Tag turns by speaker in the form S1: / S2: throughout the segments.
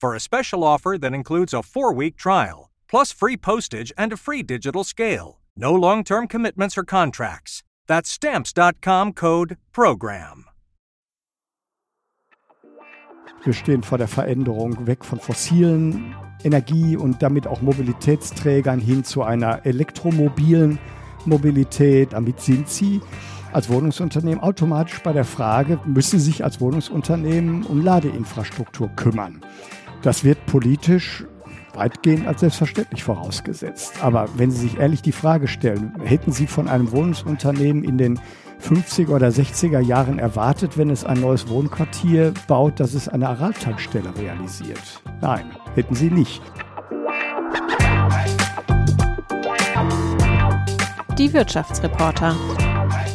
S1: for a special offer that includes a four week trial, plus free postage and a free digital scale. No long term commitments or contracts. That's stamps.com code PROGRAM.
S2: Wir stehen vor der Veränderung weg von fossilen Energie und damit auch Mobilitätsträgern hin zu einer elektromobilen Mobilität. Damit sind Sie als Wohnungsunternehmen automatisch bei der Frage, müssen Sie sich als Wohnungsunternehmen um Ladeinfrastruktur kümmern. Das wird politisch weitgehend als selbstverständlich vorausgesetzt. Aber wenn Sie sich ehrlich die Frage stellen, hätten Sie von einem Wohnungsunternehmen in den 50er oder 60er Jahren erwartet, wenn es ein neues Wohnquartier baut, dass es eine Araltankstelle realisiert? Nein, hätten Sie nicht.
S3: Die Wirtschaftsreporter.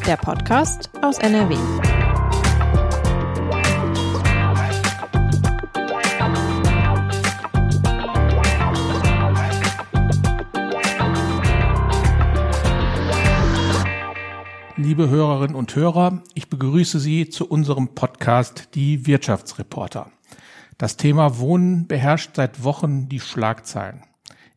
S3: Der Podcast aus NRW.
S4: Liebe Hörerinnen und Hörer. Ich begrüße Sie zu unserem Podcast Die Wirtschaftsreporter. Das Thema Wohnen beherrscht seit Wochen die Schlagzeilen.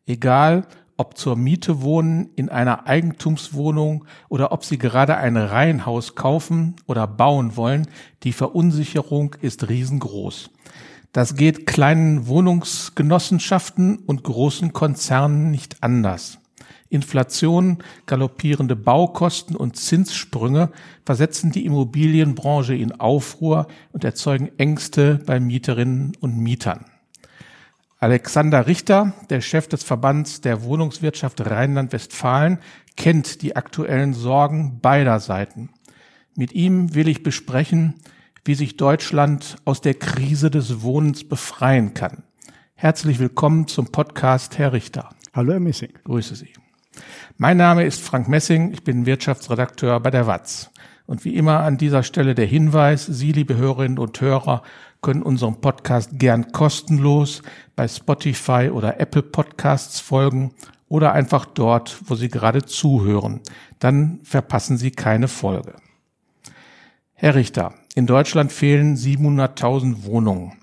S4: Egal, ob zur Miete wohnen, in einer Eigentumswohnung oder ob Sie gerade ein Reihenhaus kaufen oder bauen wollen, die Verunsicherung ist riesengroß. Das geht kleinen Wohnungsgenossenschaften und großen Konzernen nicht anders. Inflation, galoppierende Baukosten und Zinssprünge versetzen die Immobilienbranche in Aufruhr und erzeugen Ängste bei Mieterinnen und Mietern. Alexander Richter, der Chef des Verbands der Wohnungswirtschaft Rheinland-Westfalen, kennt die aktuellen Sorgen beider Seiten. Mit ihm will ich besprechen, wie sich Deutschland aus der Krise des Wohnens befreien kann. Herzlich willkommen zum Podcast, Herr Richter.
S2: Hallo, Herr Missing.
S4: Grüße Sie. Mein Name ist Frank Messing, ich bin Wirtschaftsredakteur bei der WAZ. Und wie immer an dieser Stelle der Hinweis, Sie, liebe Hörerinnen und Hörer, können unserem Podcast gern kostenlos bei Spotify oder Apple Podcasts folgen oder einfach dort, wo Sie gerade zuhören. Dann verpassen Sie keine Folge. Herr Richter, in Deutschland fehlen 700.000 Wohnungen.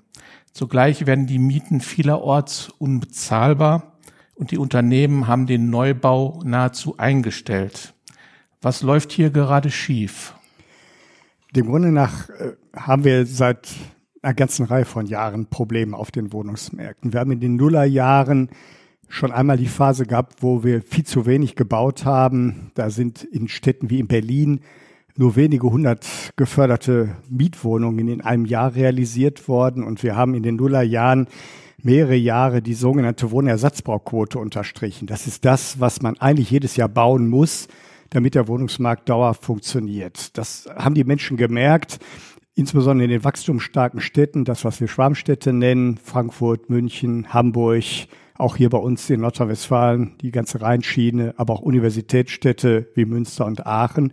S4: Zugleich werden die Mieten vielerorts unbezahlbar und die Unternehmen haben den Neubau nahezu eingestellt. Was läuft hier gerade schief?
S2: Dem Grunde nach äh, haben wir seit einer ganzen Reihe von Jahren Probleme auf den Wohnungsmärkten. Wir haben in den Nullerjahren schon einmal die Phase gehabt, wo wir viel zu wenig gebaut haben. Da sind in Städten wie in Berlin nur wenige hundert geförderte Mietwohnungen in einem Jahr realisiert worden. Und wir haben in den Nullerjahren mehrere Jahre die sogenannte Wohnersatzbauquote unterstrichen. Das ist das, was man eigentlich jedes Jahr bauen muss, damit der Wohnungsmarkt dauerhaft funktioniert. Das haben die Menschen gemerkt, insbesondere in den wachstumsstarken Städten, das, was wir Schwarmstädte nennen, Frankfurt, München, Hamburg, auch hier bei uns in Nordrhein-Westfalen, die ganze Rheinschiene, aber auch Universitätsstädte wie Münster und Aachen.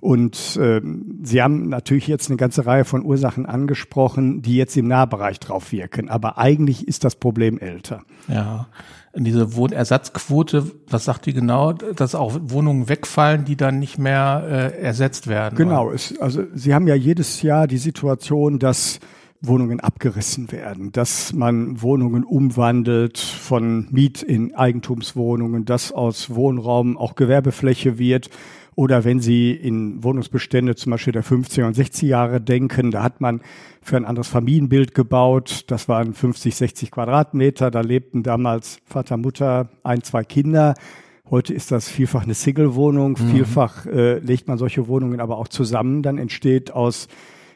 S2: Und äh, Sie haben natürlich jetzt eine ganze Reihe von Ursachen angesprochen, die jetzt im Nahbereich drauf wirken. Aber eigentlich ist das Problem älter.
S4: Ja, diese Wohnersatzquote, was sagt die genau? Dass auch Wohnungen wegfallen, die dann nicht mehr äh, ersetzt werden.
S2: Genau. Es, also Sie haben ja jedes Jahr die Situation, dass Wohnungen abgerissen werden, dass man Wohnungen umwandelt von Miet in Eigentumswohnungen, dass aus Wohnraum auch Gewerbefläche wird oder wenn Sie in Wohnungsbestände zum Beispiel der 50er und 60er Jahre denken, da hat man für ein anderes Familienbild gebaut. Das waren 50, 60 Quadratmeter. Da lebten damals Vater, Mutter, ein, zwei Kinder. Heute ist das vielfach eine Single-Wohnung, mhm. vielfach äh, legt man solche Wohnungen aber auch zusammen. Dann entsteht aus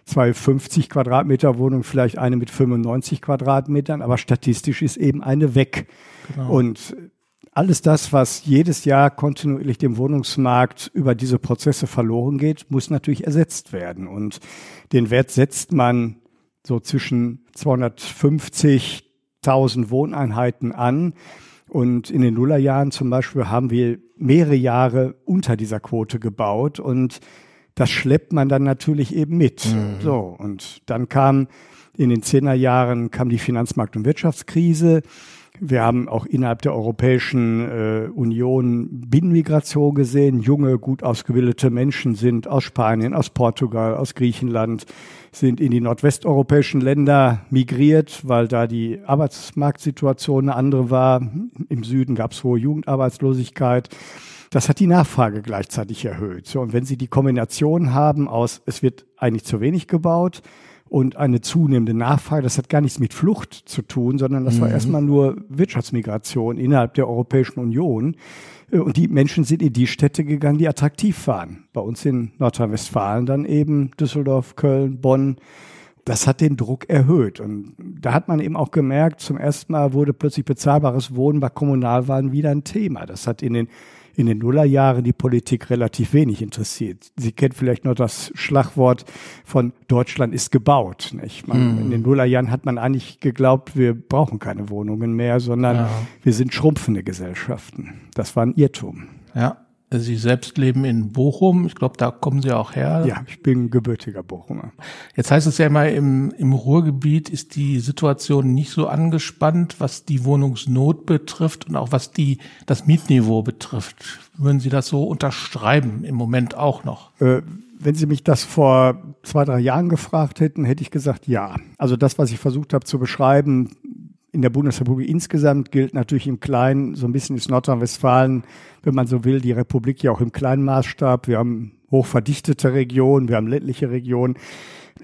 S2: zwei 50 Quadratmeter Wohnungen vielleicht eine mit 95 Quadratmetern, aber statistisch ist eben eine weg. Genau. Und alles das, was jedes Jahr kontinuierlich dem Wohnungsmarkt über diese Prozesse verloren geht, muss natürlich ersetzt werden. Und den Wert setzt man so zwischen 250.000 Wohneinheiten an. Und in den Nullerjahren zum Beispiel haben wir mehrere Jahre unter dieser Quote gebaut und das schleppt man dann natürlich eben mit. Mhm. So. Und dann kam in den Zehnerjahren kam die Finanzmarkt- und Wirtschaftskrise. Wir haben auch innerhalb der Europäischen äh, Union Binnenmigration gesehen. Junge, gut ausgebildete Menschen sind aus Spanien, aus Portugal, aus Griechenland, sind in die nordwesteuropäischen Länder migriert, weil da die Arbeitsmarktsituation eine andere war. Im Süden gab es hohe Jugendarbeitslosigkeit. Das hat die Nachfrage gleichzeitig erhöht. So, und wenn Sie die Kombination haben aus, es wird eigentlich zu wenig gebaut, und eine zunehmende Nachfrage. Das hat gar nichts mit Flucht zu tun, sondern das mhm. war erstmal nur Wirtschaftsmigration innerhalb der Europäischen Union. Äh, und die Menschen sind in die Städte gegangen, die attraktiv waren. Bei uns in Nordrhein-Westfalen dann eben Düsseldorf, Köln, Bonn. Das hat den Druck erhöht. Und da hat man eben auch gemerkt, zum ersten Mal wurde plötzlich bezahlbares Wohnen bei Kommunalwahlen wieder ein Thema. Das hat in den in den Nullerjahren die Politik relativ wenig interessiert. Sie kennt vielleicht nur das Schlagwort von Deutschland ist gebaut. Nicht? Man, mm. In den Nullerjahren hat man eigentlich geglaubt, wir brauchen keine Wohnungen mehr, sondern ja. wir sind schrumpfende Gesellschaften. Das war ein Irrtum.
S4: Ja. Sie selbst leben in Bochum. Ich glaube, da kommen Sie auch her.
S2: Ja, ich bin gebürtiger Bochumer.
S4: Jetzt heißt es ja immer, im, im Ruhrgebiet ist die Situation nicht so angespannt, was die Wohnungsnot betrifft und auch was die, das Mietniveau betrifft. Würden Sie das so unterschreiben im Moment auch noch?
S2: Äh, wenn Sie mich das vor zwei, drei Jahren gefragt hätten, hätte ich gesagt, ja. Also das, was ich versucht habe zu beschreiben, in der Bundesrepublik insgesamt gilt natürlich im Kleinen, so ein bisschen ist Nordrhein-Westfalen, wenn man so will, die Republik ja auch im kleinen Maßstab. Wir haben hochverdichtete Regionen, wir haben ländliche Regionen.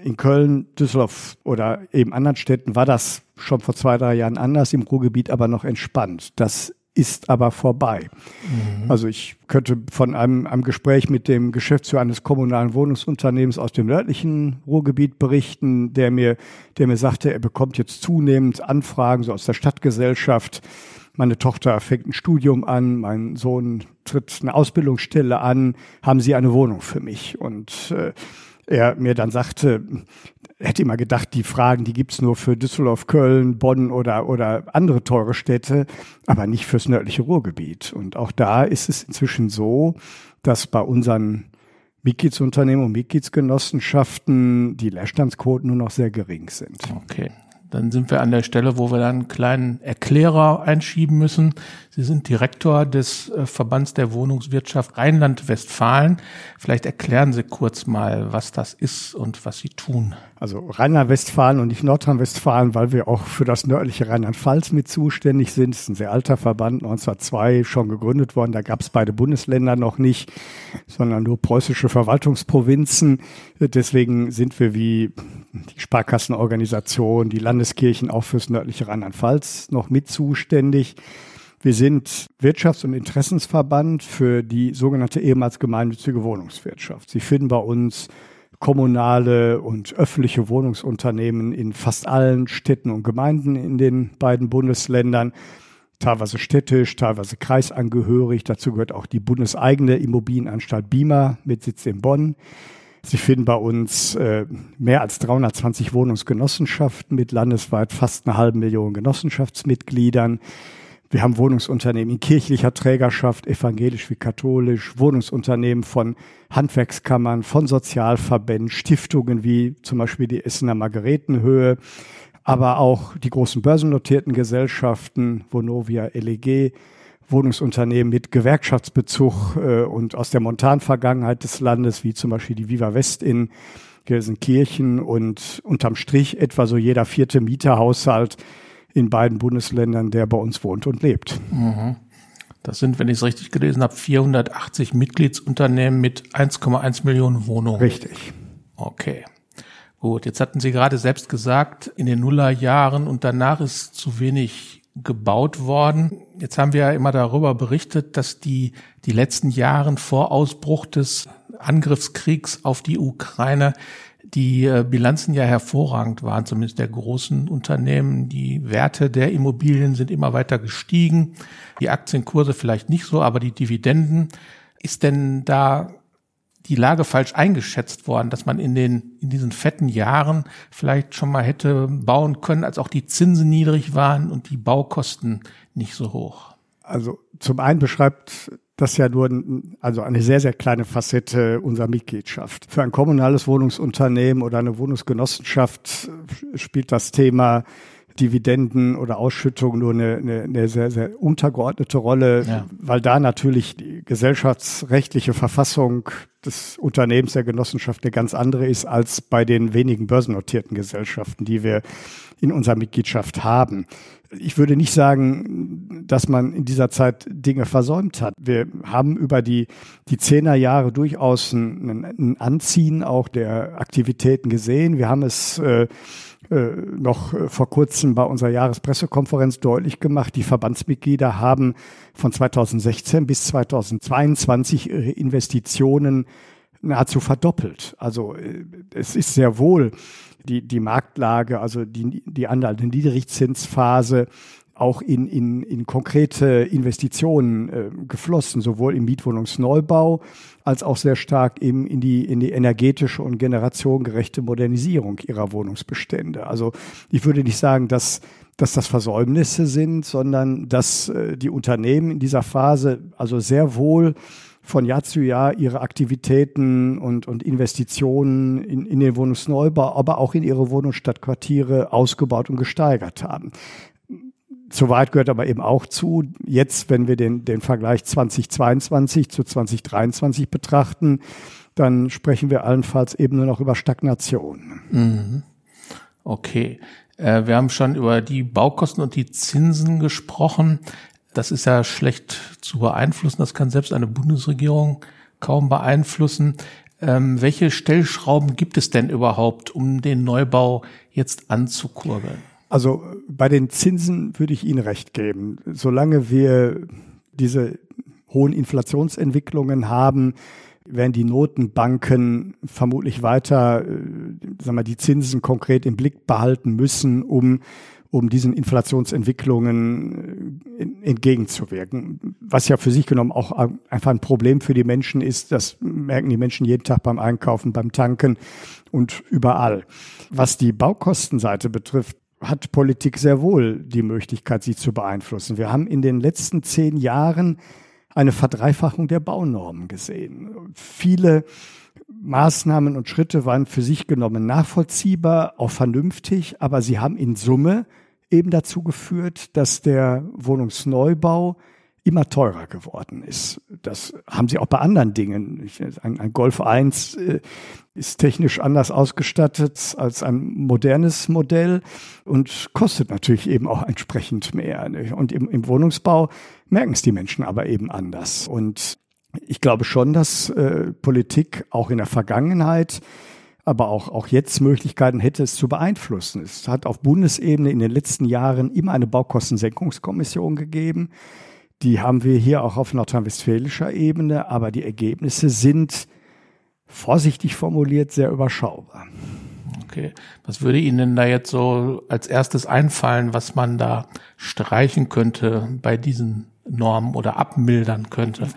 S2: In Köln, Düsseldorf oder eben anderen Städten war das schon vor zwei, drei Jahren anders, im Ruhrgebiet aber noch entspannt. Das ist aber vorbei. Mhm. Also ich könnte von einem, einem Gespräch mit dem Geschäftsführer eines kommunalen Wohnungsunternehmens aus dem nördlichen Ruhrgebiet berichten, der mir, der mir sagte, er bekommt jetzt zunehmend Anfragen so aus der Stadtgesellschaft. Meine Tochter fängt ein Studium an, mein Sohn tritt eine Ausbildungsstelle an. Haben Sie eine Wohnung für mich? Und äh, er mir dann sagte, hätte immer gedacht, die Fragen, die gibt's nur für Düsseldorf, Köln, Bonn oder, oder andere teure Städte, aber nicht fürs nördliche Ruhrgebiet. Und auch da ist es inzwischen so, dass bei unseren Mitgliedsunternehmen und Mitgliedsgenossenschaften die Leerstandsquoten nur noch sehr gering sind.
S4: Okay. Dann sind wir an der Stelle, wo wir dann einen kleinen Erklärer einschieben müssen. Sie sind Direktor des äh, Verbands der Wohnungswirtschaft Rheinland-Westfalen. Vielleicht erklären Sie kurz mal, was das ist und was Sie tun.
S2: Also Rheinland-Westfalen und nicht Nordrhein-Westfalen, weil wir auch für das nördliche Rheinland-Pfalz mit zuständig sind. Das ist ein sehr alter Verband, 1902 schon gegründet worden. Da gab es beide Bundesländer noch nicht, sondern nur preußische Verwaltungsprovinzen. Deswegen sind wir wie die Sparkassenorganisation, die Landeskirchen auch fürs nördliche Rheinland-Pfalz noch mit zuständig. Wir sind Wirtschafts- und Interessensverband für die sogenannte ehemals gemeinnützige Wohnungswirtschaft. Sie finden bei uns kommunale und öffentliche Wohnungsunternehmen in fast allen Städten und Gemeinden in den beiden Bundesländern, teilweise städtisch, teilweise kreisangehörig. Dazu gehört auch die bundeseigene Immobilienanstalt BIMA mit Sitz in Bonn. Sie finden bei uns äh, mehr als 320 Wohnungsgenossenschaften mit landesweit fast eine halbe Million Genossenschaftsmitgliedern. Wir haben Wohnungsunternehmen in kirchlicher Trägerschaft, evangelisch wie katholisch, Wohnungsunternehmen von Handwerkskammern, von Sozialverbänden, Stiftungen wie zum Beispiel die Essener Margaretenhöhe, aber auch die großen börsennotierten Gesellschaften, Vonovia, LEG, Wohnungsunternehmen mit Gewerkschaftsbezug äh, und aus der Montanvergangenheit des Landes, wie zum Beispiel die Viva West in Gelsenkirchen und unterm Strich etwa so jeder vierte Mieterhaushalt in beiden Bundesländern, der bei uns wohnt und lebt. Mhm.
S4: Das sind, wenn ich es richtig gelesen habe, 480 Mitgliedsunternehmen mit 1,1 Millionen Wohnungen.
S2: Richtig.
S4: Okay. Gut, jetzt hatten Sie gerade selbst gesagt, in den Nullerjahren und danach ist zu wenig gebaut worden. Jetzt haben wir ja immer darüber berichtet, dass die, die letzten Jahre vor Ausbruch des Angriffskriegs auf die Ukraine die äh, Bilanzen ja hervorragend waren, zumindest der großen Unternehmen. Die Werte der Immobilien sind immer weiter gestiegen. Die Aktienkurse vielleicht nicht so, aber die Dividenden. Ist denn da die Lage falsch eingeschätzt worden, dass man in den, in diesen fetten Jahren vielleicht schon mal hätte bauen können, als auch die Zinsen niedrig waren und die Baukosten nicht so hoch?
S2: Also zum einen beschreibt das ja nur also eine sehr, sehr kleine Facette unserer Mitgliedschaft. Für ein kommunales Wohnungsunternehmen oder eine Wohnungsgenossenschaft spielt das Thema Dividenden oder Ausschüttung nur eine, eine, eine sehr, sehr untergeordnete Rolle, ja. weil da natürlich die gesellschaftsrechtliche Verfassung des Unternehmens der Genossenschaft eine ganz andere ist als bei den wenigen börsennotierten Gesellschaften, die wir in unserer Mitgliedschaft haben. Ich würde nicht sagen, dass man in dieser Zeit Dinge versäumt hat. Wir haben über die, die Zehnerjahre durchaus ein, ein Anziehen auch der Aktivitäten gesehen. Wir haben es äh, noch äh, vor kurzem bei unserer Jahrespressekonferenz deutlich gemacht. Die Verbandsmitglieder haben von 2016 bis 2022 ihre Investitionen nahezu verdoppelt. Also äh, es ist sehr wohl die, die Marktlage, also die, die andernde Niedrigzinsphase auch in, in, in konkrete Investitionen äh, geflossen, sowohl im Mietwohnungsneubau als auch sehr stark eben in die, in die energetische und generationengerechte Modernisierung ihrer Wohnungsbestände. Also ich würde nicht sagen, dass, dass das Versäumnisse sind, sondern dass äh, die Unternehmen in dieser Phase also sehr wohl von Jahr zu Jahr ihre Aktivitäten und, und Investitionen in, in den Wohnungsneubau, aber auch in ihre Wohnungsstadtquartiere ausgebaut und gesteigert haben. Soweit gehört aber eben auch zu, jetzt, wenn wir den, den Vergleich 2022 zu 2023 betrachten, dann sprechen wir allenfalls eben nur noch über Stagnation.
S4: Mhm. Okay. Äh, wir haben schon über die Baukosten und die Zinsen gesprochen. Das ist ja schlecht zu beeinflussen. Das kann selbst eine Bundesregierung kaum beeinflussen. Ähm, welche Stellschrauben gibt es denn überhaupt, um den Neubau jetzt anzukurbeln?
S2: Also bei den Zinsen würde ich Ihnen recht geben. Solange wir diese hohen Inflationsentwicklungen haben, werden die Notenbanken vermutlich weiter äh, sagen wir, die Zinsen konkret im Blick behalten müssen, um um diesen Inflationsentwicklungen äh, entgegenzuwirken. Was ja für sich genommen auch einfach ein Problem für die Menschen ist, das merken die Menschen jeden Tag beim Einkaufen, beim Tanken und überall. Was die Baukostenseite betrifft, hat Politik sehr wohl die Möglichkeit, sie zu beeinflussen. Wir haben in den letzten zehn Jahren eine Verdreifachung der Baunormen gesehen. Viele Maßnahmen und Schritte waren für sich genommen nachvollziehbar, auch vernünftig, aber sie haben in Summe eben dazu geführt, dass der Wohnungsneubau immer teurer geworden ist. Das haben sie auch bei anderen Dingen. Ein, ein Golf 1 äh, ist technisch anders ausgestattet als ein modernes Modell und kostet natürlich eben auch entsprechend mehr. Und im, im Wohnungsbau merken es die Menschen aber eben anders. Und ich glaube schon, dass äh, Politik auch in der Vergangenheit aber auch, auch jetzt Möglichkeiten hätte, es zu beeinflussen. Es hat auf Bundesebene in den letzten Jahren immer eine Baukostensenkungskommission gegeben. Die haben wir hier auch auf nordrhein-westfälischer Ebene, aber die Ergebnisse sind vorsichtig formuliert sehr überschaubar.
S4: Okay. Was würde Ihnen denn da jetzt so als erstes einfallen, was man da streichen könnte bei diesen Normen oder abmildern könnte?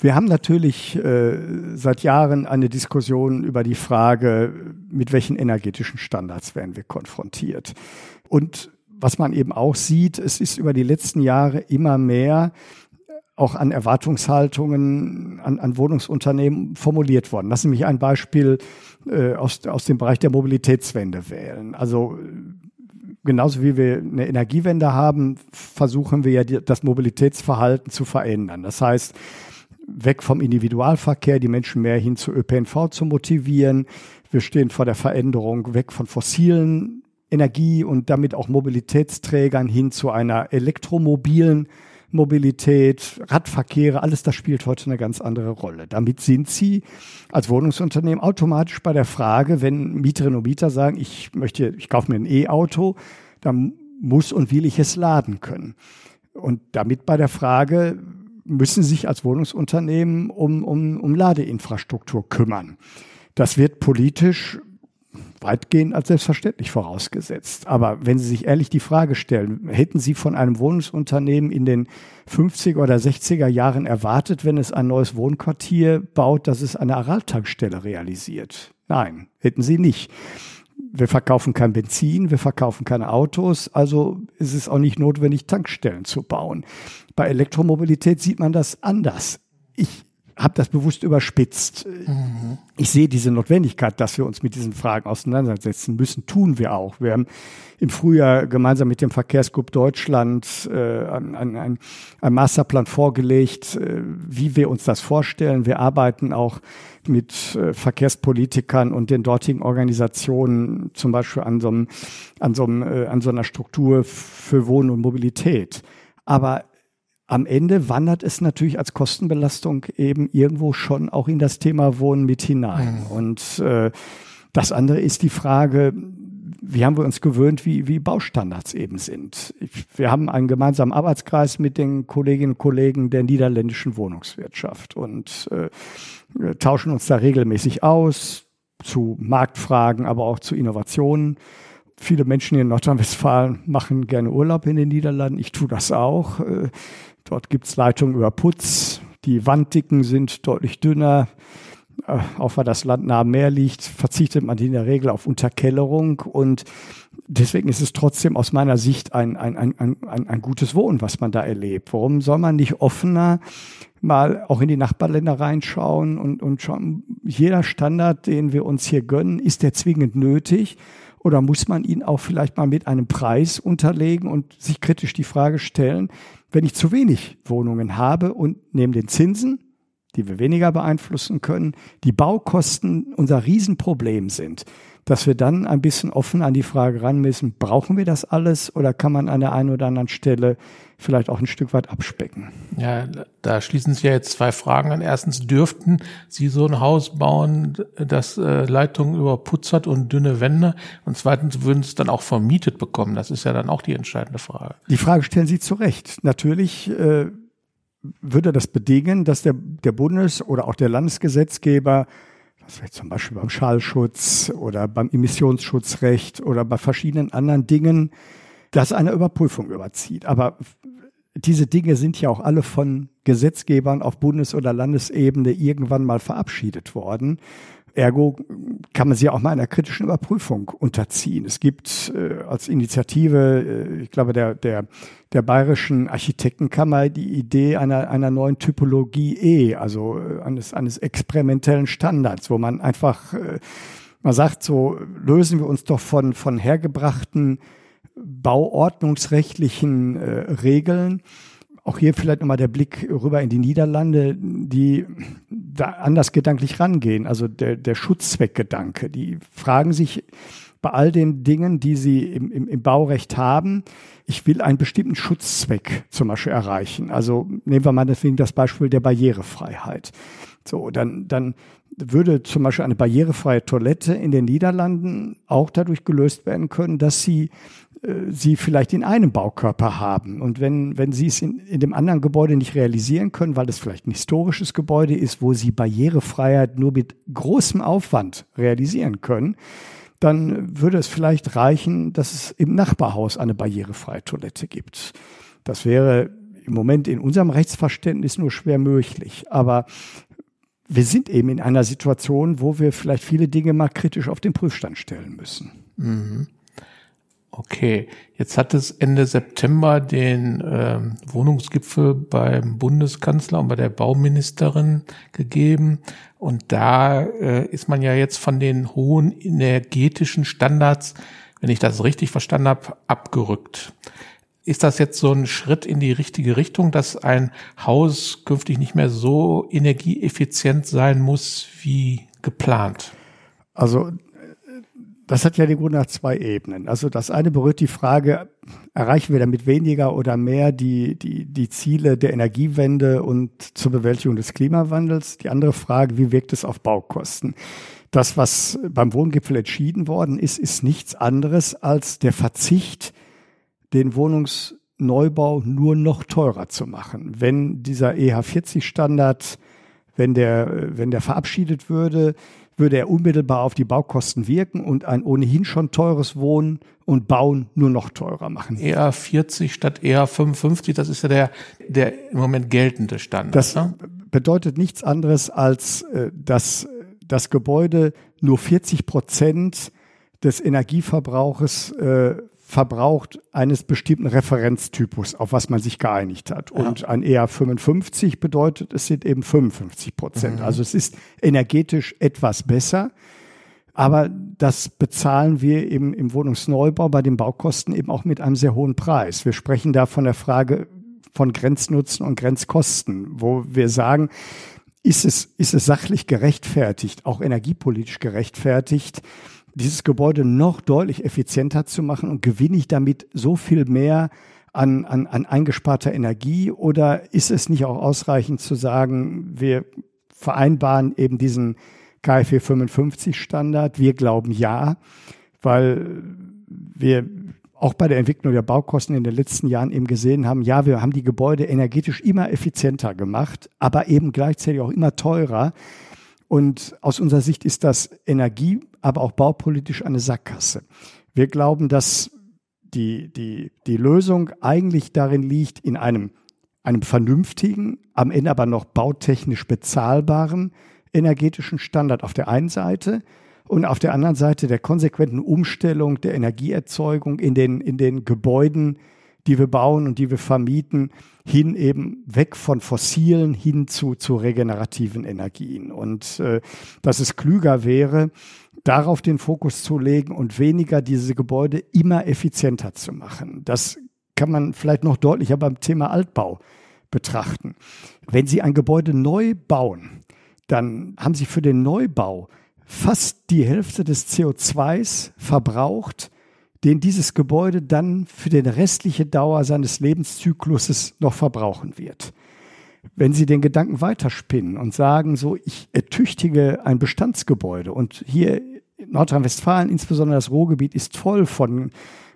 S2: Wir haben natürlich äh, seit Jahren eine Diskussion über die Frage, mit welchen energetischen Standards werden wir konfrontiert. Und was man eben auch sieht, es ist über die letzten Jahre immer mehr auch an Erwartungshaltungen an, an Wohnungsunternehmen formuliert worden. Lassen Sie mich ein Beispiel äh, aus, aus dem Bereich der Mobilitätswende wählen. Also genauso wie wir eine Energiewende haben, versuchen wir ja die, das Mobilitätsverhalten zu verändern. Das heißt, weg vom Individualverkehr, die Menschen mehr hin zu ÖPNV zu motivieren. Wir stehen vor der Veränderung weg von fossilen Energie und damit auch Mobilitätsträgern hin zu einer elektromobilen Mobilität, Radverkehre, alles das spielt heute eine ganz andere Rolle. Damit sind Sie als Wohnungsunternehmen automatisch bei der Frage, wenn Mieterinnen und Mieter sagen, ich möchte, ich kaufe mir ein E-Auto, dann muss und will ich es laden können. Und damit bei der Frage, müssen sich als Wohnungsunternehmen um, um, um Ladeinfrastruktur kümmern. Das wird politisch weitgehend als selbstverständlich vorausgesetzt. Aber wenn Sie sich ehrlich die Frage stellen, hätten Sie von einem Wohnungsunternehmen in den 50er oder 60er Jahren erwartet, wenn es ein neues Wohnquartier baut, dass es eine Araltankstelle realisiert? Nein, hätten Sie nicht. Wir verkaufen kein Benzin, wir verkaufen keine Autos, also ist es auch nicht notwendig, Tankstellen zu bauen. Bei Elektromobilität sieht man das anders. Ich habe das bewusst überspitzt. Mhm. Ich sehe diese Notwendigkeit, dass wir uns mit diesen Fragen auseinandersetzen müssen, tun wir auch. Wir haben im Frühjahr gemeinsam mit dem Verkehrsgrupp Deutschland äh, einen ein, ein Masterplan vorgelegt, äh, wie wir uns das vorstellen. Wir arbeiten auch mit äh, Verkehrspolitikern und den dortigen Organisationen zum Beispiel an so, einem, an, so einem, äh, an so einer Struktur für Wohnen und Mobilität. Aber am Ende wandert es natürlich als Kostenbelastung eben irgendwo schon auch in das Thema Wohnen mit hinein. Mhm. Und äh, das andere ist die Frage, wie haben wir uns gewöhnt, wie, wie Baustandards eben sind. Ich, wir haben einen gemeinsamen Arbeitskreis mit den Kolleginnen und Kollegen der niederländischen Wohnungswirtschaft und äh, tauschen uns da regelmäßig aus zu Marktfragen, aber auch zu Innovationen. Viele Menschen hier in Nordrhein-Westfalen machen gerne Urlaub in den Niederlanden. Ich tue das auch. Äh, Dort gibt es Leitungen über Putz. Die Wanddicken sind deutlich dünner. Äh, auch weil das Land nah am Meer liegt, verzichtet man in der Regel auf Unterkellerung und deswegen ist es trotzdem aus meiner Sicht ein, ein, ein, ein, ein gutes Wohnen, was man da erlebt. Warum soll man nicht offener mal auch in die Nachbarländer reinschauen und, und schauen, jeder Standard, den wir uns hier gönnen, ist der zwingend nötig? Oder muss man ihn auch vielleicht mal mit einem Preis unterlegen und sich kritisch die Frage stellen, wenn ich zu wenig Wohnungen habe und neben den Zinsen, die wir weniger beeinflussen können, die Baukosten unser Riesenproblem sind, dass wir dann ein bisschen offen an die Frage ran müssen, brauchen wir das alles oder kann man an der einen oder anderen Stelle vielleicht auch ein Stück weit abspecken?
S4: Ja, da schließen sich ja jetzt zwei Fragen an. Erstens, dürften Sie so ein Haus bauen, das äh, Leitungen überputzert und dünne Wände? Und zweitens, würden Sie es dann auch vermietet bekommen? Das ist ja dann auch die entscheidende Frage.
S2: Die Frage stellen Sie zu Recht. Natürlich äh, würde das bedingen, dass der, der Bundes- oder auch der Landesgesetzgeber was zum Beispiel beim Schallschutz oder beim Emissionsschutzrecht oder bei verschiedenen anderen Dingen, das eine Überprüfung überzieht. Aber diese Dinge sind ja auch alle von Gesetzgebern auf Bundes- oder Landesebene irgendwann mal verabschiedet worden. Ergo kann man sie auch mal einer kritischen Überprüfung unterziehen. Es gibt äh, als Initiative, äh, ich glaube, der, der, der Bayerischen Architektenkammer die Idee einer, einer neuen Typologie E, also äh, eines, eines experimentellen Standards, wo man einfach, äh, man sagt, so lösen wir uns doch von, von hergebrachten bauordnungsrechtlichen äh, Regeln auch hier vielleicht nochmal der Blick rüber in die Niederlande, die da anders gedanklich rangehen. Also der, der Schutzzweckgedanke. Die fragen sich bei all den Dingen, die sie im, im, im Baurecht haben, ich will einen bestimmten Schutzzweck zum Beispiel erreichen. Also nehmen wir mal deswegen das Beispiel der Barrierefreiheit. So, dann, dann würde zum Beispiel eine barrierefreie Toilette in den Niederlanden auch dadurch gelöst werden können, dass sie sie vielleicht in einem Baukörper haben. Und wenn, wenn Sie es in, in dem anderen Gebäude nicht realisieren können, weil es vielleicht ein historisches Gebäude ist, wo Sie Barrierefreiheit nur mit großem Aufwand realisieren können, dann würde es vielleicht reichen, dass es im Nachbarhaus eine barrierefreie Toilette gibt. Das wäre im Moment in unserem Rechtsverständnis nur schwer möglich. Aber wir sind eben in einer Situation, wo wir vielleicht viele Dinge mal kritisch auf den Prüfstand stellen müssen.
S4: Mhm. Okay, jetzt hat es Ende September den äh, Wohnungsgipfel beim Bundeskanzler und bei der Bauministerin gegeben. Und da äh, ist man ja jetzt von den hohen energetischen Standards, wenn ich das richtig verstanden habe, abgerückt. Ist das jetzt so ein Schritt in die richtige Richtung, dass ein Haus künftig nicht mehr so energieeffizient sein muss wie geplant?
S2: Also das hat ja den Grund nach zwei Ebenen. Also das eine berührt die Frage, erreichen wir damit weniger oder mehr die, die, die Ziele der Energiewende und zur Bewältigung des Klimawandels? Die andere Frage, wie wirkt es auf Baukosten? Das, was beim Wohngipfel entschieden worden ist, ist nichts anderes als der Verzicht den Wohnungsneubau nur noch teurer zu machen. Wenn dieser EH40-Standard, wenn der, wenn der verabschiedet würde, würde er unmittelbar auf die Baukosten wirken und ein ohnehin schon teures Wohnen und Bauen nur noch teurer machen.
S4: Eher 40 statt eher 55, das ist ja der, der im Moment geltende Standard.
S2: Das ne? bedeutet nichts anderes als, äh, dass das Gebäude nur 40 Prozent des Energieverbrauches äh, verbraucht eines bestimmten Referenztypus, auf was man sich geeinigt hat. Ja. Und ein ER 55 bedeutet, es sind eben 55 Prozent. Mhm. Also es ist energetisch etwas besser. Aber das bezahlen wir eben im Wohnungsneubau bei den Baukosten eben auch mit einem sehr hohen Preis. Wir sprechen da von der Frage von Grenznutzen und Grenzkosten, wo wir sagen, ist es, ist es sachlich gerechtfertigt, auch energiepolitisch gerechtfertigt, dieses Gebäude noch deutlich effizienter zu machen und gewinne ich damit so viel mehr an, an, an eingesparter Energie oder ist es nicht auch ausreichend zu sagen, wir vereinbaren eben diesen KfW 55 Standard? Wir glauben ja, weil wir auch bei der Entwicklung der Baukosten in den letzten Jahren eben gesehen haben, ja, wir haben die Gebäude energetisch immer effizienter gemacht, aber eben gleichzeitig auch immer teurer. Und aus unserer Sicht ist das Energie, aber auch baupolitisch eine Sackgasse. Wir glauben, dass die, die, die Lösung eigentlich darin liegt, in einem, einem vernünftigen, am Ende aber noch bautechnisch bezahlbaren energetischen Standard auf der einen Seite und auf der anderen Seite der konsequenten Umstellung der Energieerzeugung in den, in den Gebäuden, die wir bauen und die wir vermieten, hin eben weg von fossilen hin zu, zu regenerativen Energien. Und äh, dass es klüger wäre, darauf den Fokus zu legen und weniger diese Gebäude immer effizienter zu machen. Das kann man vielleicht noch deutlicher beim Thema Altbau betrachten. Wenn Sie ein Gebäude neu bauen, dann haben Sie für den Neubau fast die Hälfte des CO2s verbraucht, den dieses Gebäude dann für die restliche Dauer seines Lebenszykluses noch verbrauchen wird. Wenn Sie den Gedanken weiterspinnen und sagen, so, ich ertüchtige ein Bestandsgebäude und hier in Nordrhein-Westfalen, insbesondere das Ruhrgebiet, ist voll von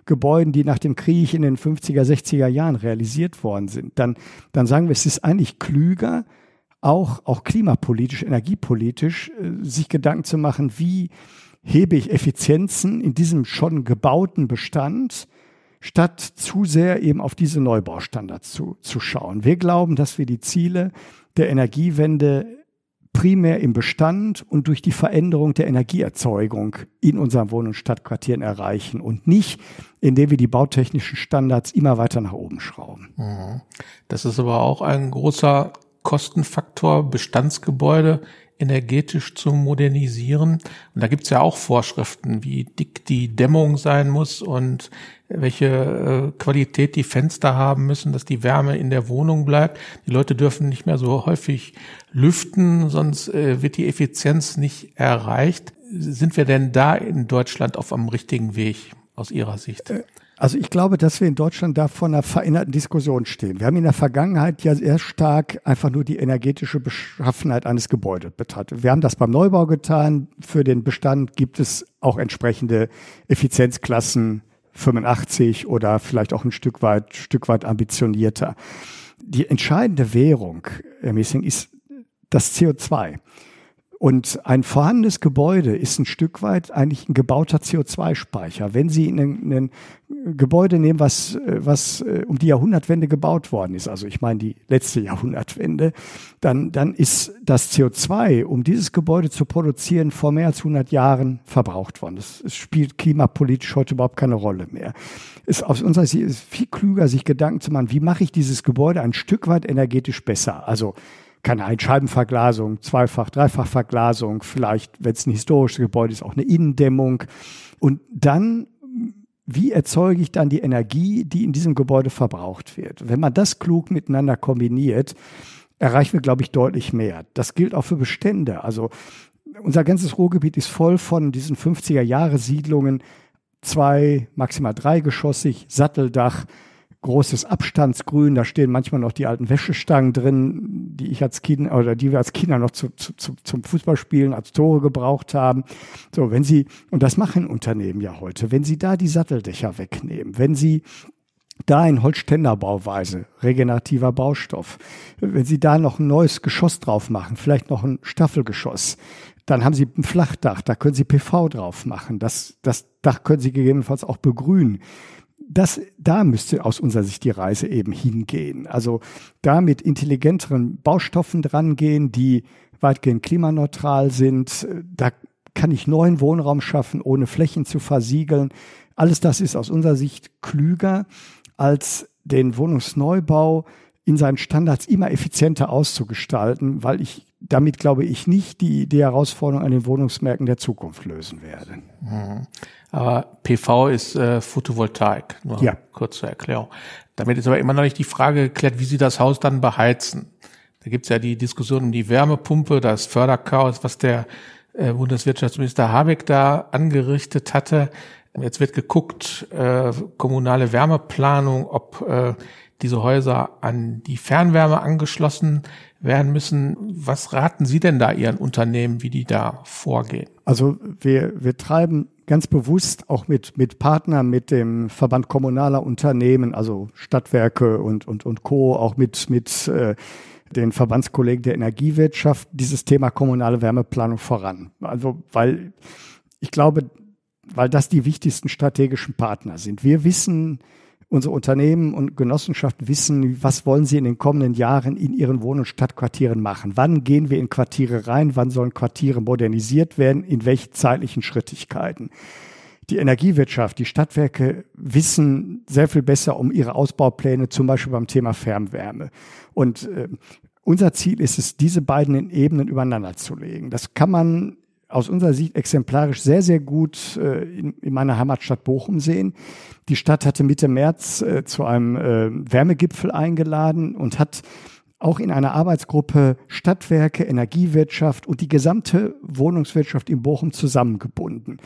S2: Gebäuden, die nach dem Krieg in den 50er, 60er Jahren realisiert worden sind, dann, dann sagen wir, es ist eigentlich klüger, auch, auch klimapolitisch, energiepolitisch, äh, sich Gedanken zu machen, wie hebe ich Effizienzen in diesem schon gebauten Bestand, statt zu sehr eben auf diese Neubaustandards zu, zu schauen. Wir glauben, dass wir die Ziele der Energiewende primär im Bestand und durch die Veränderung der Energieerzeugung in unseren Wohn- und Stadtquartieren erreichen und nicht, indem wir die bautechnischen Standards immer weiter nach oben schrauben.
S4: Mhm. Das ist aber auch ein großer Kostenfaktor, Bestandsgebäude energetisch zu modernisieren. Und da gibt's ja auch Vorschriften, wie dick die Dämmung sein muss und welche äh, Qualität die Fenster haben müssen, dass die Wärme in der Wohnung bleibt. Die Leute dürfen nicht mehr so häufig lüften, sonst äh, wird die Effizienz nicht erreicht. Sind wir denn da in Deutschland auf einem richtigen Weg aus Ihrer Sicht?
S2: Also ich glaube, dass wir in Deutschland da vor einer veränderten Diskussion stehen. Wir haben in der Vergangenheit ja sehr stark einfach nur die energetische Beschaffenheit eines Gebäudes betrachtet. Wir haben das beim Neubau getan. Für den Bestand gibt es auch entsprechende Effizienzklassen 85 oder vielleicht auch ein Stück weit, Stück weit ambitionierter. Die entscheidende Währung, Herr Messing, ist das CO2. Und ein vorhandenes Gebäude ist ein Stück weit eigentlich ein gebauter CO2-Speicher. Wenn Sie ein, Gebäude nehmen, was, was äh, um die Jahrhundertwende gebaut worden ist, also ich meine die letzte Jahrhundertwende, dann, dann ist das CO2, um dieses Gebäude zu produzieren, vor mehr als 100 Jahren verbraucht worden. Das, spielt klimapolitisch heute überhaupt keine Rolle mehr. Ist aus unserer Sicht viel klüger, sich Gedanken zu machen, wie mache ich dieses Gebäude ein Stück weit energetisch besser? Also keine Einscheibenverglasung, Zweifach-, Dreifachverglasung, vielleicht, wenn es ein historisches Gebäude ist, auch eine Innendämmung. Und dann, wie erzeuge ich dann die Energie, die in diesem Gebäude verbraucht wird? Wenn man das klug miteinander kombiniert, erreichen wir, glaube ich, deutlich mehr. Das gilt auch für Bestände. Also unser ganzes Ruhrgebiet ist voll von diesen 50er-Jahre-Siedlungen, zwei, maximal dreigeschossig, Satteldach, großes Abstandsgrün, da stehen manchmal noch die alten Wäschestangen drin, die ich als Kind oder die wir als Kinder noch zu, zu, zu, zum Fußballspielen als Tore gebraucht haben. So, wenn Sie, und das machen Unternehmen ja heute, wenn Sie da die Satteldächer wegnehmen, wenn Sie da in Holzständerbauweise, regenerativer Baustoff, wenn Sie da noch ein neues Geschoss drauf machen, vielleicht noch ein Staffelgeschoss, dann haben Sie ein Flachdach, da können Sie PV drauf machen. Das, das Dach können Sie gegebenenfalls auch begrünen. Das, da müsste aus unserer Sicht die Reise eben hingehen. Also da mit intelligenteren Baustoffen drangehen, die weitgehend klimaneutral sind. Da kann ich neuen Wohnraum schaffen, ohne Flächen zu versiegeln. Alles das ist aus unserer Sicht klüger, als den Wohnungsneubau in seinen Standards immer effizienter auszugestalten, weil ich damit glaube ich nicht die, die Herausforderung an den Wohnungsmärkten der Zukunft lösen werde.
S4: Mhm. Aber PV ist äh, Photovoltaik, nur ja. kurz zur Erklärung. Damit ist aber immer noch nicht die Frage geklärt, wie Sie das Haus dann beheizen. Da gibt's ja die Diskussion um die Wärmepumpe, das Förderchaos, was der äh, Bundeswirtschaftsminister Habeck da angerichtet hatte. Jetzt wird geguckt, äh, kommunale Wärmeplanung, ob äh, diese Häuser an die Fernwärme angeschlossen werden müssen. Was raten Sie denn da Ihren Unternehmen, wie die da vorgehen?
S2: Also wir, wir treiben ganz bewusst auch mit, mit Partnern, mit dem Verband kommunaler Unternehmen, also Stadtwerke und, und, und Co., auch mit, mit äh, den Verbandskollegen der Energiewirtschaft, dieses Thema kommunale Wärmeplanung voran. Also weil ich glaube, weil das die wichtigsten strategischen Partner sind. Wir wissen, unsere Unternehmen und Genossenschaften wissen, was wollen sie in den kommenden Jahren in ihren Wohn- und Stadtquartieren machen. Wann gehen wir in Quartiere rein? Wann sollen Quartiere modernisiert werden? In welchen zeitlichen Schrittigkeiten? Die Energiewirtschaft, die Stadtwerke wissen sehr viel besser um ihre Ausbaupläne, zum Beispiel beim Thema Fernwärme. Und äh, unser Ziel ist es, diese beiden Ebenen übereinander zu legen. Das kann man aus unserer Sicht exemplarisch sehr, sehr gut äh, in, in meiner Heimatstadt Bochum sehen. Die Stadt hatte Mitte März äh, zu einem äh, Wärmegipfel eingeladen und hat auch in einer Arbeitsgruppe Stadtwerke, Energiewirtschaft und die gesamte Wohnungswirtschaft in Bochum zusammengebunden.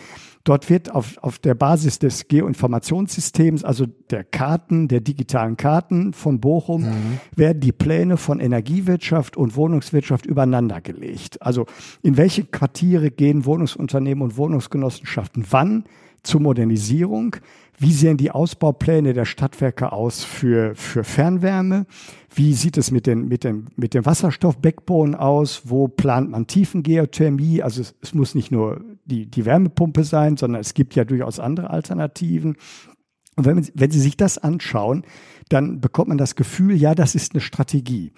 S2: Dort wird auf, auf der Basis des Geoinformationssystems, also der Karten, der digitalen Karten von Bochum, mhm. werden die Pläne von Energiewirtschaft und Wohnungswirtschaft übereinander gelegt. Also in welche Quartiere gehen Wohnungsunternehmen und Wohnungsgenossenschaften wann zur Modernisierung? Wie sehen die Ausbaupläne der Stadtwerke aus für, für Fernwärme? Wie sieht es mit, den, mit, dem, mit dem Wasserstoff-Backbone aus? Wo plant man Tiefengeothermie? Also es, es muss nicht nur die, die Wärmepumpe sein, sondern es gibt ja durchaus andere Alternativen. Und wenn, wenn Sie sich das anschauen, dann bekommt man das Gefühl, ja, das ist eine Strategie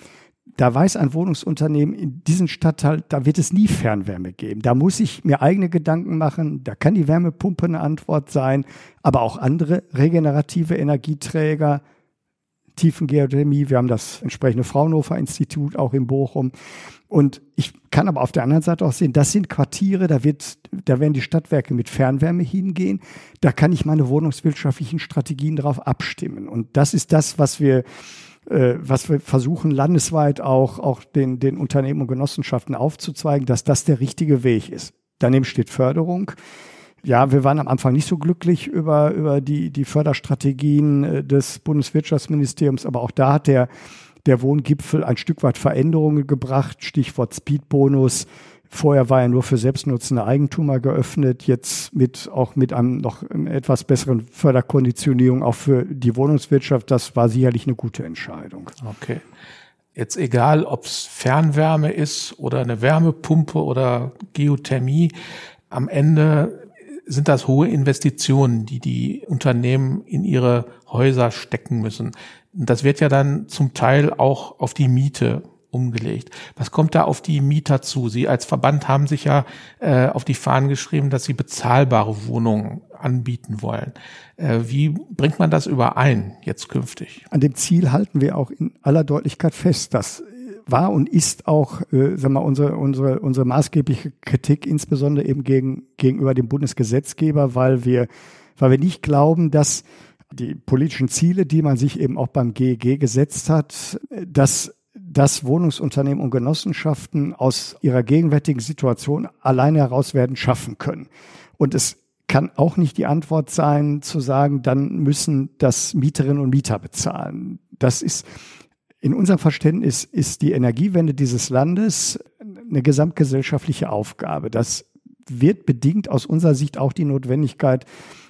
S2: da weiß ein Wohnungsunternehmen in diesem Stadtteil, da wird es nie Fernwärme geben. Da muss ich mir eigene Gedanken machen. Da kann die Wärmepumpe eine Antwort sein, aber auch andere regenerative Energieträger, Tiefengeothermie. Wir haben das entsprechende Fraunhofer Institut auch in Bochum. Und ich kann aber auf der anderen Seite auch sehen, das sind Quartiere, da wird, da werden die Stadtwerke mit Fernwärme hingehen. Da kann ich meine wohnungswirtschaftlichen Strategien darauf abstimmen. Und das ist das, was wir äh, was wir versuchen landesweit auch, auch den, den Unternehmen und Genossenschaften aufzuzeigen, dass das der richtige Weg ist. Daneben steht Förderung. Ja, wir waren am Anfang nicht so glücklich über, über die, die Förderstrategien äh, des Bundeswirtschaftsministeriums, aber auch da hat der, der Wohngipfel ein Stück weit Veränderungen gebracht. Stichwort Speedbonus, Vorher war er nur für selbstnutzende Eigentümer geöffnet, jetzt mit auch mit einem noch etwas besseren Förderkonditionierung auch für die Wohnungswirtschaft. Das war sicherlich eine gute Entscheidung.
S4: Okay. Jetzt egal, ob es Fernwärme ist oder eine Wärmepumpe oder Geothermie, am Ende sind das hohe Investitionen, die die Unternehmen in ihre Häuser stecken müssen. Das wird ja dann zum Teil auch auf die Miete umgelegt. Was kommt da auf die Mieter zu? Sie als Verband haben sich ja äh, auf die Fahnen geschrieben, dass sie bezahlbare Wohnungen anbieten wollen. Äh, wie bringt man das überein jetzt künftig?
S2: An dem Ziel halten wir auch in aller Deutlichkeit fest. Das war und ist auch, äh, sagen wir, unsere, unsere, unsere maßgebliche Kritik, insbesondere eben gegen, gegenüber dem Bundesgesetzgeber, weil wir, weil wir nicht glauben, dass die politischen Ziele, die man sich eben auch beim GEG gesetzt hat, dass dass Wohnungsunternehmen und Genossenschaften aus ihrer gegenwärtigen Situation alleine heraus werden schaffen können. Und es kann auch nicht die Antwort sein, zu sagen, dann müssen das Mieterinnen und Mieter bezahlen. Das ist in unserem Verständnis ist die Energiewende dieses Landes eine gesamtgesellschaftliche Aufgabe. Das wird bedingt aus unserer Sicht auch die Notwendigkeit,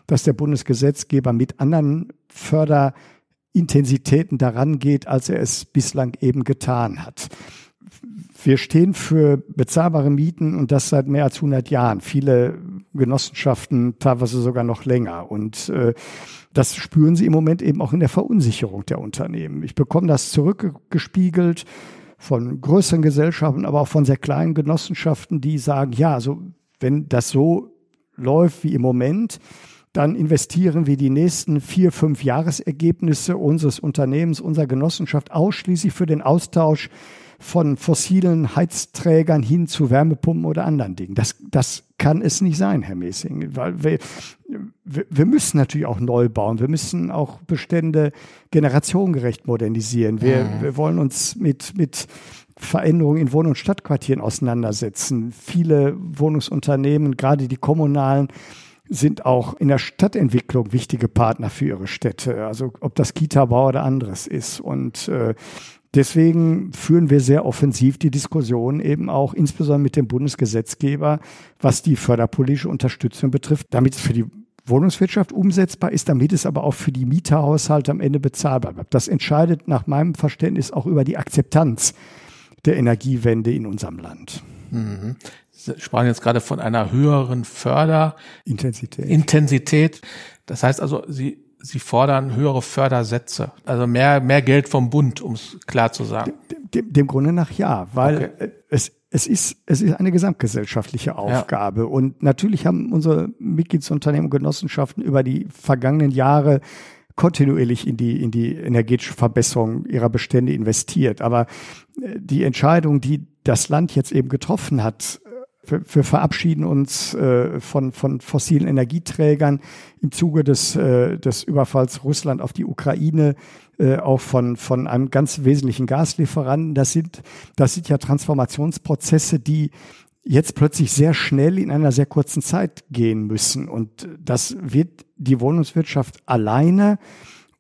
S2: dass der Bundesgesetzgeber mit anderen Förder Intensitäten daran geht, als er es bislang eben getan hat. Wir stehen für bezahlbare Mieten und das seit mehr als 100 Jahren. Viele Genossenschaften teilweise sogar noch länger. Und äh, das spüren sie im Moment eben auch in der Verunsicherung der Unternehmen. Ich bekomme das zurückgespiegelt von größeren Gesellschaften, aber auch von sehr kleinen Genossenschaften, die sagen, ja, also wenn das so läuft wie im Moment, dann investieren wir die nächsten vier, fünf Jahresergebnisse unseres Unternehmens, unserer Genossenschaft ausschließlich für den Austausch von fossilen Heizträgern hin zu Wärmepumpen oder anderen Dingen. Das, das kann es nicht sein, Herr Messing, weil wir, wir müssen natürlich auch neu bauen. Wir müssen auch Bestände generationengerecht modernisieren. Wir, mhm. wir wollen uns mit, mit Veränderungen in Wohn- und Stadtquartieren auseinandersetzen. Viele Wohnungsunternehmen, gerade die kommunalen, sind auch in der Stadtentwicklung wichtige Partner für ihre Städte. Also ob das Kita-Bau oder anderes ist. Und äh, Deswegen führen wir sehr offensiv die Diskussion eben auch insbesondere mit dem Bundesgesetzgeber, was die förderpolitische Unterstützung betrifft, damit es für die Wohnungswirtschaft umsetzbar ist, damit es aber auch für die Mieterhaushalte am Ende bezahlbar bleibt. Das entscheidet nach meinem Verständnis auch über die Akzeptanz der Energiewende in unserem Land.
S4: Mhm. Sie sprachen jetzt gerade von einer höheren Förderintensität. Intensität. Das heißt also, Sie Sie fordern höhere Fördersätze, also mehr, mehr Geld vom Bund, um es klar zu sagen.
S2: Dem, dem, dem Grunde nach ja, weil okay. es, es, ist, es ist eine gesamtgesellschaftliche Aufgabe. Ja. Und natürlich haben unsere Mitgliedsunternehmen und Genossenschaften über die vergangenen Jahre kontinuierlich in die, in die energetische Verbesserung ihrer Bestände investiert. Aber äh, die Entscheidung, die das Land jetzt eben getroffen hat, wir, wir verabschieden uns äh, von, von fossilen Energieträgern im Zuge des, äh, des Überfalls Russland auf die Ukraine, äh, auch von, von einem ganz wesentlichen Gaslieferanten. Das sind, das sind ja Transformationsprozesse, die jetzt plötzlich sehr schnell in einer sehr kurzen Zeit gehen müssen. Und das wird die Wohnungswirtschaft alleine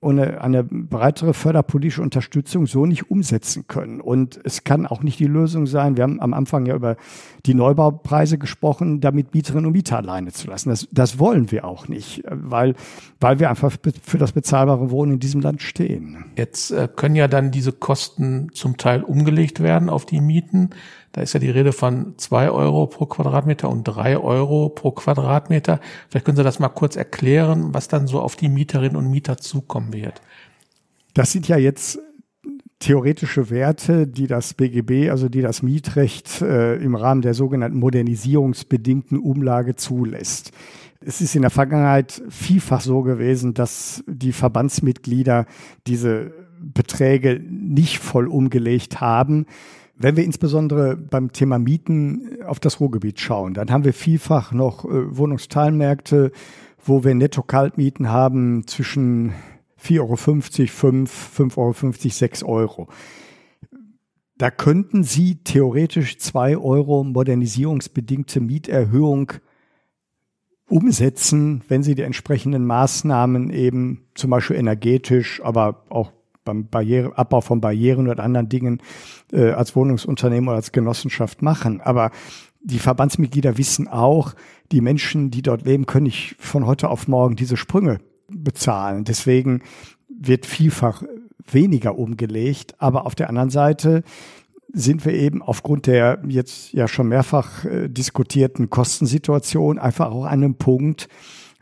S2: eine, eine breitere förderpolitische Unterstützung so nicht umsetzen können. Und es kann auch nicht die Lösung sein. Wir haben am Anfang ja über die Neubaupreise gesprochen, damit Mieterinnen und Mieter alleine zu lassen. Das, das wollen wir auch nicht, weil, weil wir einfach für das bezahlbare Wohnen in diesem Land stehen.
S4: Jetzt äh, können ja dann diese Kosten zum Teil umgelegt werden auf die Mieten. Da ist ja die Rede von zwei Euro pro Quadratmeter und drei Euro pro Quadratmeter. Vielleicht können Sie das mal kurz erklären, was dann so auf die Mieterinnen und Mieter zukommen wird.
S2: Das sind ja jetzt theoretische Werte, die das BGB, also die das Mietrecht äh, im Rahmen der sogenannten modernisierungsbedingten Umlage zulässt. Es ist in der Vergangenheit vielfach so gewesen, dass die Verbandsmitglieder diese Beträge nicht voll umgelegt haben. Wenn wir insbesondere beim Thema Mieten auf das Ruhrgebiet schauen, dann haben wir vielfach noch äh, Wohnungsteilmärkte, wo wir Netto-Kaltmieten haben zwischen 4,50 Euro, 5, 5,50 Euro, 6 Euro. Da könnten Sie theoretisch 2 Euro modernisierungsbedingte Mieterhöhung umsetzen, wenn Sie die entsprechenden Maßnahmen eben zum Beispiel energetisch, aber auch beim Barriere, Abbau von Barrieren oder anderen Dingen äh, als Wohnungsunternehmen oder als Genossenschaft machen. Aber die Verbandsmitglieder wissen auch, die Menschen, die dort leben, können nicht von heute auf morgen diese Sprünge bezahlen. Deswegen wird vielfach weniger umgelegt. Aber auf der anderen Seite sind wir eben aufgrund der jetzt ja schon mehrfach äh, diskutierten Kostensituation einfach auch an einem Punkt,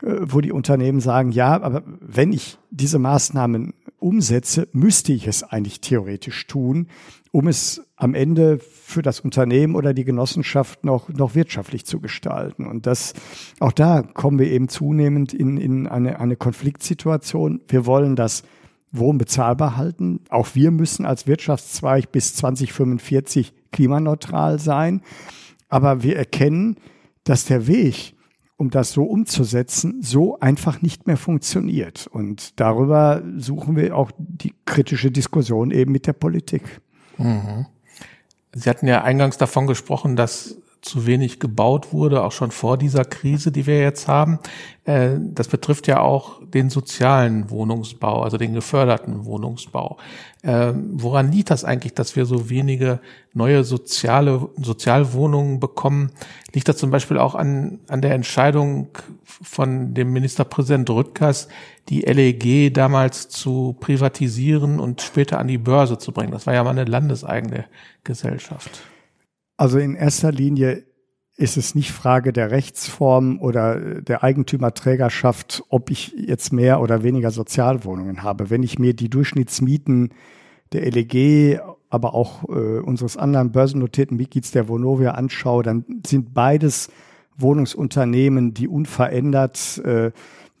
S2: wo die Unternehmen sagen, ja, aber wenn ich diese Maßnahmen umsetze, müsste ich es eigentlich theoretisch tun, um es am Ende für das Unternehmen oder die Genossenschaft noch, noch wirtschaftlich zu gestalten. Und das, auch da kommen wir eben zunehmend in, in eine, eine Konfliktsituation. Wir wollen das Wohnen bezahlbar halten. Auch wir müssen als Wirtschaftszweig bis 2045 klimaneutral sein. Aber wir erkennen, dass der Weg, um das so umzusetzen, so einfach nicht mehr funktioniert. Und darüber suchen wir auch die kritische Diskussion eben mit der Politik.
S4: Mhm. Sie hatten ja eingangs davon gesprochen, dass zu wenig gebaut wurde, auch schon vor dieser Krise, die wir jetzt haben. Äh, das betrifft ja auch den sozialen Wohnungsbau, also den geförderten Wohnungsbau. Äh, woran liegt das eigentlich, dass wir so wenige neue soziale Sozialwohnungen bekommen? Liegt das zum Beispiel auch an, an der Entscheidung von dem Ministerpräsident Rüttgers, die LEG damals zu privatisieren und später an die Börse zu bringen? Das war ja mal eine landeseigene Gesellschaft.
S2: Also in erster Linie ist es nicht Frage der Rechtsform oder der Eigentümerträgerschaft, ob ich jetzt mehr oder weniger Sozialwohnungen habe. Wenn ich mir die Durchschnittsmieten der LEG, aber auch äh, unseres anderen börsennotierten Mitglieds der Vonovia anschaue, dann sind beides Wohnungsunternehmen, die unverändert äh,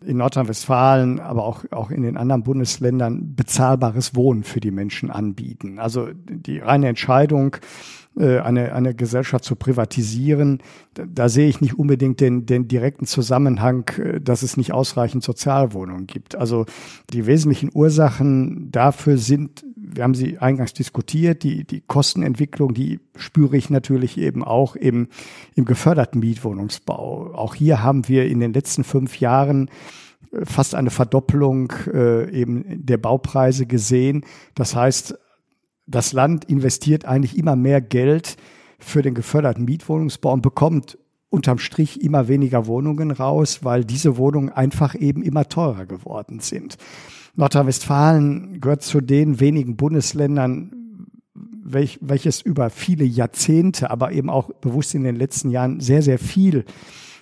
S2: in Nordrhein-Westfalen, aber auch, auch in den anderen Bundesländern bezahlbares Wohnen für die Menschen anbieten. Also die reine Entscheidung, äh, eine, eine Gesellschaft zu privatisieren, da, da sehe ich nicht unbedingt den, den direkten Zusammenhang, äh, dass es nicht ausreichend Sozialwohnungen gibt. Also die wesentlichen Ursachen dafür sind, wir haben sie eingangs diskutiert, die, die Kostenentwicklung, die spüre ich natürlich eben auch im, im geförderten Mietwohnungsbau. Auch hier haben wir in den letzten fünf Jahren äh, fast eine Verdoppelung äh, eben der Baupreise gesehen. Das heißt, das Land investiert eigentlich immer mehr Geld für den geförderten Mietwohnungsbau und bekommt unterm Strich immer weniger Wohnungen raus, weil diese Wohnungen einfach eben immer teurer geworden sind. Nordrhein-Westfalen gehört zu den wenigen Bundesländern, welch, welches über viele Jahrzehnte, aber eben auch bewusst in den letzten Jahren sehr, sehr viel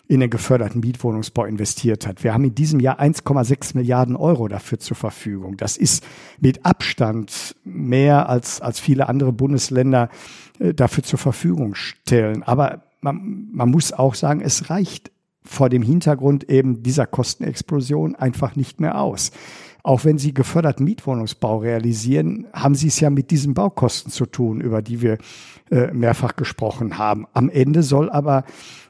S2: in den geförderten Mietwohnungsbau investiert hat. Wir haben in diesem Jahr 1,6 Milliarden Euro dafür zur Verfügung. Das ist mit Abstand mehr als, als viele andere Bundesländer äh, dafür zur Verfügung stellen. Aber man, man muss auch sagen, es reicht vor dem Hintergrund eben dieser Kostenexplosion einfach nicht mehr aus. Auch wenn Sie geförderten Mietwohnungsbau realisieren, haben Sie es ja mit diesen Baukosten zu tun, über die wir äh, mehrfach gesprochen haben. Am Ende soll aber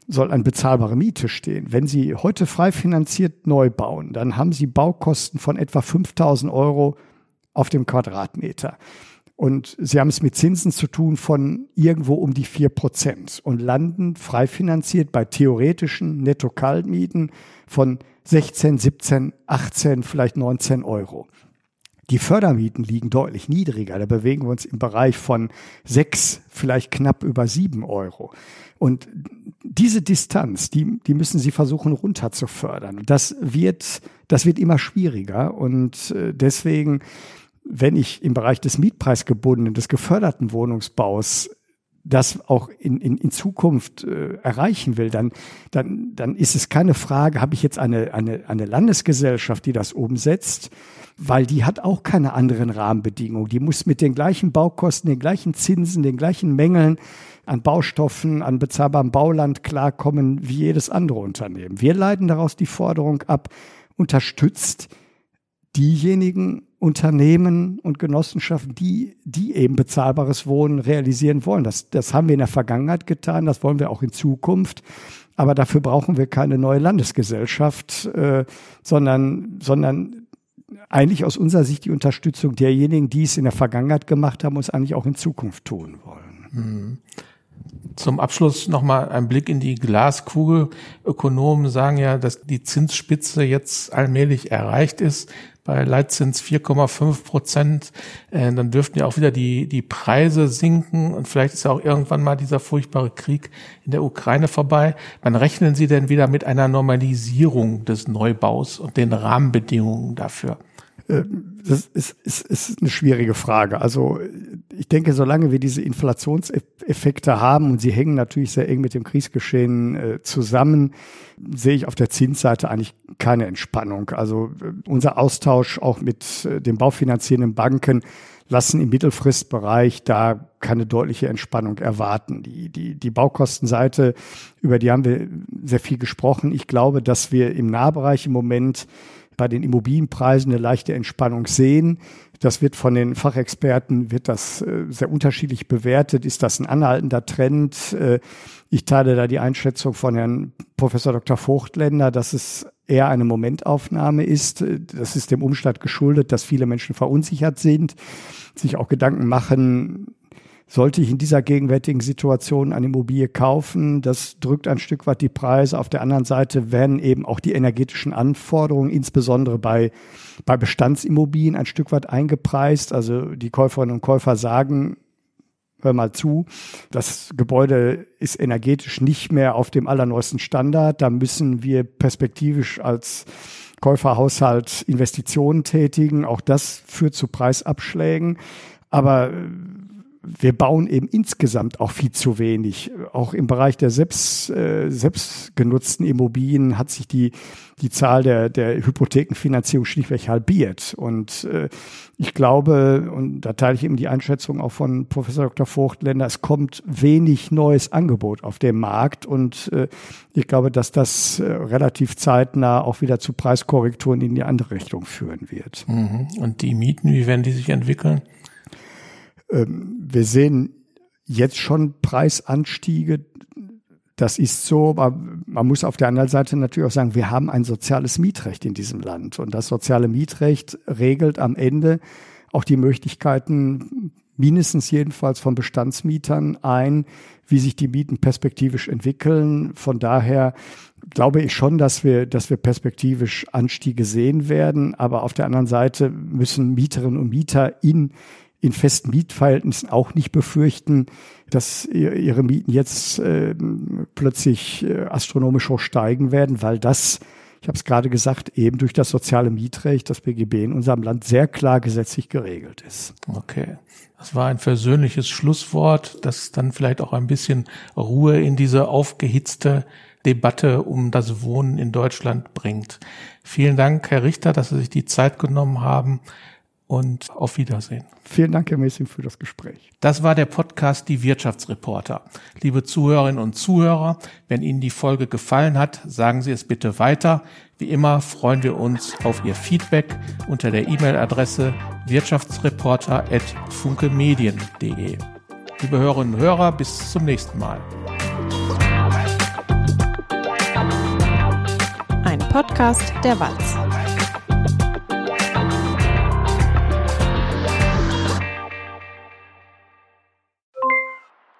S2: soll eine bezahlbare Miete stehen. Wenn Sie heute frei finanziert neu bauen, dann haben Sie Baukosten von etwa 5000 Euro auf dem Quadratmeter. Und Sie haben es mit Zinsen zu tun von irgendwo um die vier Prozent und landen frei finanziert bei theoretischen Netto-Kaltmieten von 16, 17, 18, vielleicht 19 Euro. Die Fördermieten liegen deutlich niedriger. Da bewegen wir uns im Bereich von sechs, vielleicht knapp über sieben Euro. Und diese Distanz, die, die müssen sie versuchen runter zu fördern. Und das wird, das wird immer schwieriger. Und äh, deswegen, wenn ich im Bereich des Mietpreisgebundenen, des geförderten Wohnungsbaus das auch in, in, in Zukunft äh, erreichen will, dann, dann, dann ist es keine Frage, habe ich jetzt eine, eine, eine Landesgesellschaft, die das umsetzt, weil die hat auch keine anderen Rahmenbedingungen. Die muss mit den gleichen Baukosten, den gleichen Zinsen, den gleichen Mängeln an Baustoffen, an bezahlbarem Bauland klarkommen wie jedes andere Unternehmen. Wir leiten daraus die Forderung ab, unterstützt diejenigen Unternehmen und Genossenschaften, die, die eben bezahlbares Wohnen realisieren wollen. Das, das haben wir in der Vergangenheit getan, das wollen wir auch in Zukunft. Aber dafür brauchen wir keine neue Landesgesellschaft, äh, sondern, sondern eigentlich aus unserer Sicht die Unterstützung derjenigen, die es in der Vergangenheit gemacht haben, uns eigentlich auch in Zukunft tun wollen. Mhm.
S4: Zum Abschluss nochmal ein Blick in die Glaskugel. Ökonomen sagen ja, dass die Zinsspitze jetzt allmählich erreicht ist bei Leitzins 4,5 Prozent. Äh, dann dürften ja auch wieder die, die Preise sinken und vielleicht ist ja auch irgendwann mal dieser furchtbare Krieg in der Ukraine vorbei. Wann rechnen Sie denn wieder mit einer Normalisierung des Neubaus und den Rahmenbedingungen dafür?
S2: Äh, das ist, ist, ist eine schwierige Frage. Also ich denke, solange wir diese Inflationseffekte haben und sie hängen natürlich sehr eng mit dem Kriegsgeschehen äh, zusammen, sehe ich auf der Zinsseite eigentlich keine Entspannung. Also äh, unser Austausch auch mit äh, den baufinanzierenden Banken lassen im Mittelfristbereich da keine deutliche Entspannung erwarten. Die, die, die Baukostenseite, über die haben wir sehr viel gesprochen. Ich glaube, dass wir im Nahbereich im Moment bei den Immobilienpreisen eine leichte Entspannung sehen. Das wird von den Fachexperten, wird das äh, sehr unterschiedlich bewertet. Ist das ein anhaltender Trend? Äh, ich teile da die Einschätzung von Herrn Professor Dr. Vogtländer, dass es eher eine Momentaufnahme ist. Das ist dem Umstand geschuldet, dass viele Menschen verunsichert sind, sich auch Gedanken machen, sollte ich in dieser gegenwärtigen Situation eine Immobilie kaufen. Das drückt ein Stück weit die Preise. Auf der anderen Seite werden eben auch die energetischen Anforderungen, insbesondere bei, bei Bestandsimmobilien, ein Stück weit eingepreist. Also die Käuferinnen und Käufer sagen, hör mal zu, das Gebäude ist energetisch nicht mehr auf dem allerneuesten Standard. Da müssen wir perspektivisch als Käuferhaushalt Investitionen tätigen. Auch das führt zu Preisabschlägen. Aber wir bauen eben insgesamt auch viel zu wenig. Auch im Bereich der selbst, äh, selbstgenutzten Immobilien hat sich die, die Zahl der, der Hypothekenfinanzierung schlichtweg halbiert. Und äh, ich glaube, und da teile ich eben die Einschätzung auch von Professor Dr. Vogtländer, es kommt wenig neues Angebot auf dem Markt. Und äh, ich glaube, dass das äh, relativ zeitnah auch wieder zu Preiskorrekturen in die andere Richtung führen wird.
S4: Mhm. Und die Mieten, wie werden die sich entwickeln?
S2: Ähm, wir sehen jetzt schon Preisanstiege. Das ist so, aber man muss auf der anderen Seite natürlich auch sagen, wir haben ein soziales Mietrecht in diesem Land. Und das soziale Mietrecht regelt am Ende auch die Möglichkeiten, mindestens jedenfalls von Bestandsmietern ein, wie sich die Mieten perspektivisch entwickeln. Von daher glaube ich schon, dass wir, dass wir perspektivisch Anstiege sehen werden. Aber auf der anderen Seite müssen Mieterinnen und Mieter in in festen Mietverhältnissen auch nicht befürchten, dass ihre Mieten jetzt äh, plötzlich astronomisch hoch steigen werden, weil das, ich habe es gerade gesagt, eben durch das soziale Mietrecht, das BGB in unserem Land sehr klar gesetzlich geregelt ist.
S4: Okay. Das war ein versöhnliches Schlusswort, das dann vielleicht auch ein bisschen Ruhe in diese aufgehitzte Debatte um das Wohnen in Deutschland bringt. Vielen Dank, Herr Richter, dass Sie sich die Zeit genommen haben und auf Wiedersehen.
S2: Vielen Dank, Herr Messing, für das Gespräch.
S4: Das war der Podcast Die Wirtschaftsreporter. Liebe Zuhörerinnen und Zuhörer, wenn Ihnen die Folge gefallen hat, sagen Sie es bitte weiter. Wie immer freuen wir uns auf Ihr Feedback unter der E-Mail-Adresse wirtschaftsreporter.funkemedien.de. Liebe Hörerinnen und Hörer, bis zum nächsten Mal.
S3: Ein Podcast der Walz.